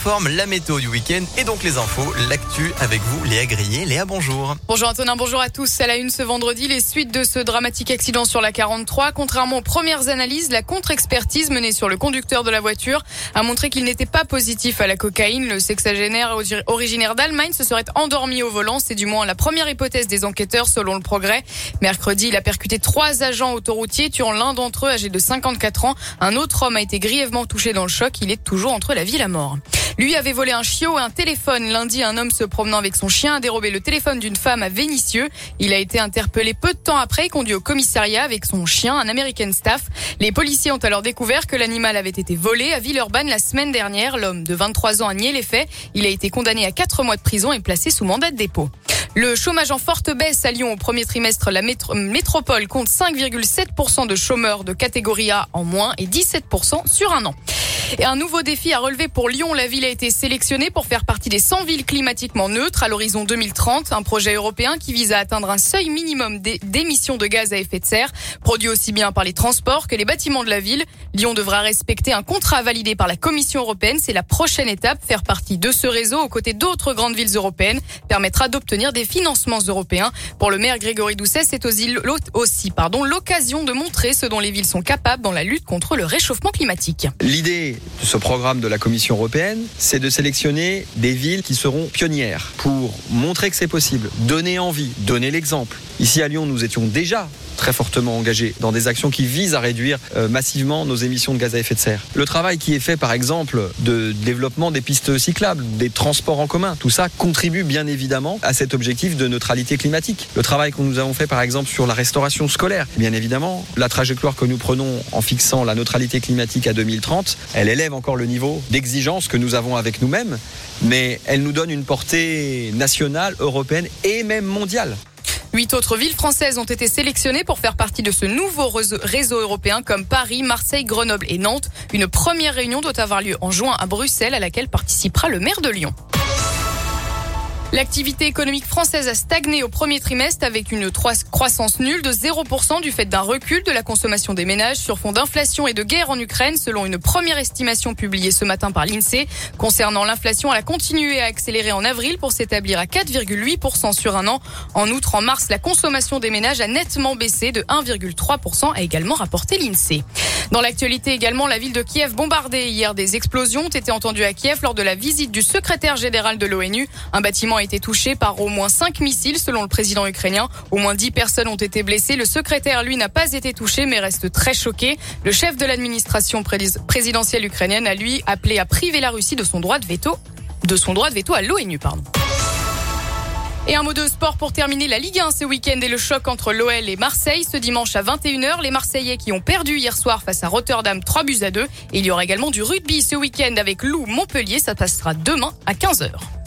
informe la météo du week-end et donc les infos, l'actu avec vous, Léa Grillé. Léa, bonjour. Bonjour Antonin, bonjour à tous. À la une ce vendredi, les suites de ce dramatique accident sur la 43. Contrairement aux premières analyses, la contre-expertise menée sur le conducteur de la voiture a montré qu'il n'était pas positif à la cocaïne. Le sexagénaire originaire d'Allemagne se serait endormi au volant. C'est du moins la première hypothèse des enquêteurs selon le progrès. Mercredi, il a percuté trois agents autoroutiers, tuant l'un d'entre eux âgé de 54 ans. Un autre homme a été grièvement touché dans le choc. Il est toujours entre la vie et la mort. Lui avait volé un chiot et un téléphone. Lundi, un homme se promenant avec son chien a dérobé le téléphone d'une femme à Vénissieux. Il a été interpellé peu de temps après et conduit au commissariat avec son chien, un American Staff. Les policiers ont alors découvert que l'animal avait été volé à Villeurbanne la semaine dernière. L'homme de 23 ans a nié les faits. Il a été condamné à 4 mois de prison et placé sous mandat de dépôt. Le chômage en forte baisse à Lyon au premier trimestre. La métropole compte 5,7% de chômeurs de catégorie A en moins et 17% sur un an. Et un nouveau défi à relever pour Lyon. La ville a été sélectionnée pour faire partie des 100 villes climatiquement neutres à l'horizon 2030. Un projet européen qui vise à atteindre un seuil minimum d'émissions de gaz à effet de serre, produit aussi bien par les transports que les bâtiments de la ville. Lyon devra respecter un contrat validé par la Commission européenne. C'est la prochaine étape. Faire partie de ce réseau aux côtés d'autres grandes villes européennes permettra d'obtenir des financements européens. Pour le maire Grégory Doucet, c'est aussi l'occasion de montrer ce dont les villes sont capables dans la lutte contre le réchauffement climatique. L'idée ce programme de la Commission européenne, c'est de sélectionner des villes qui seront pionnières pour montrer que c'est possible, donner envie, donner l'exemple. Ici à Lyon, nous étions déjà très fortement engagés dans des actions qui visent à réduire euh, massivement nos émissions de gaz à effet de serre. Le travail qui est fait par exemple de développement des pistes cyclables, des transports en commun, tout ça contribue bien évidemment à cet objectif de neutralité climatique. Le travail que nous avons fait par exemple sur la restauration scolaire, bien évidemment, la trajectoire que nous prenons en fixant la neutralité climatique à 2030, elle élève encore le niveau d'exigence que nous avons avec nous-mêmes, mais elle nous donne une portée nationale, européenne et même mondiale. Huit autres villes françaises ont été sélectionnées pour faire partie de ce nouveau réseau européen comme Paris, Marseille, Grenoble et Nantes. Une première réunion doit avoir lieu en juin à Bruxelles à laquelle participera le maire de Lyon. L'activité économique française a stagné au premier trimestre avec une croissance nulle de 0% du fait d'un recul de la consommation des ménages sur fond d'inflation et de guerre en Ukraine selon une première estimation publiée ce matin par l'INSEE. Concernant l'inflation, elle a continué à accélérer en avril pour s'établir à 4,8% sur un an. En outre, en mars, la consommation des ménages a nettement baissé de 1,3% a également rapporté l'INSEE. Dans l'actualité également, la ville de Kiev bombardée hier. Des explosions ont été entendues à Kiev lors de la visite du secrétaire général de l'ONU. Un bâtiment été touché par au moins cinq missiles selon le président ukrainien. Au moins dix personnes ont été blessées. Le secrétaire, lui, n'a pas été touché mais reste très choqué. Le chef de l'administration présidentielle ukrainienne a, lui, appelé à priver la Russie de son droit de veto, de son droit de veto à l'ONU, pardon. Et un mot de sport pour terminer la Ligue 1 ce week-end et le choc entre l'OL et Marseille ce dimanche à 21h. Les Marseillais qui ont perdu hier soir face à Rotterdam 3 buts à 2. Et il y aura également du rugby ce week-end avec Lou Montpellier. Ça passera demain à 15h.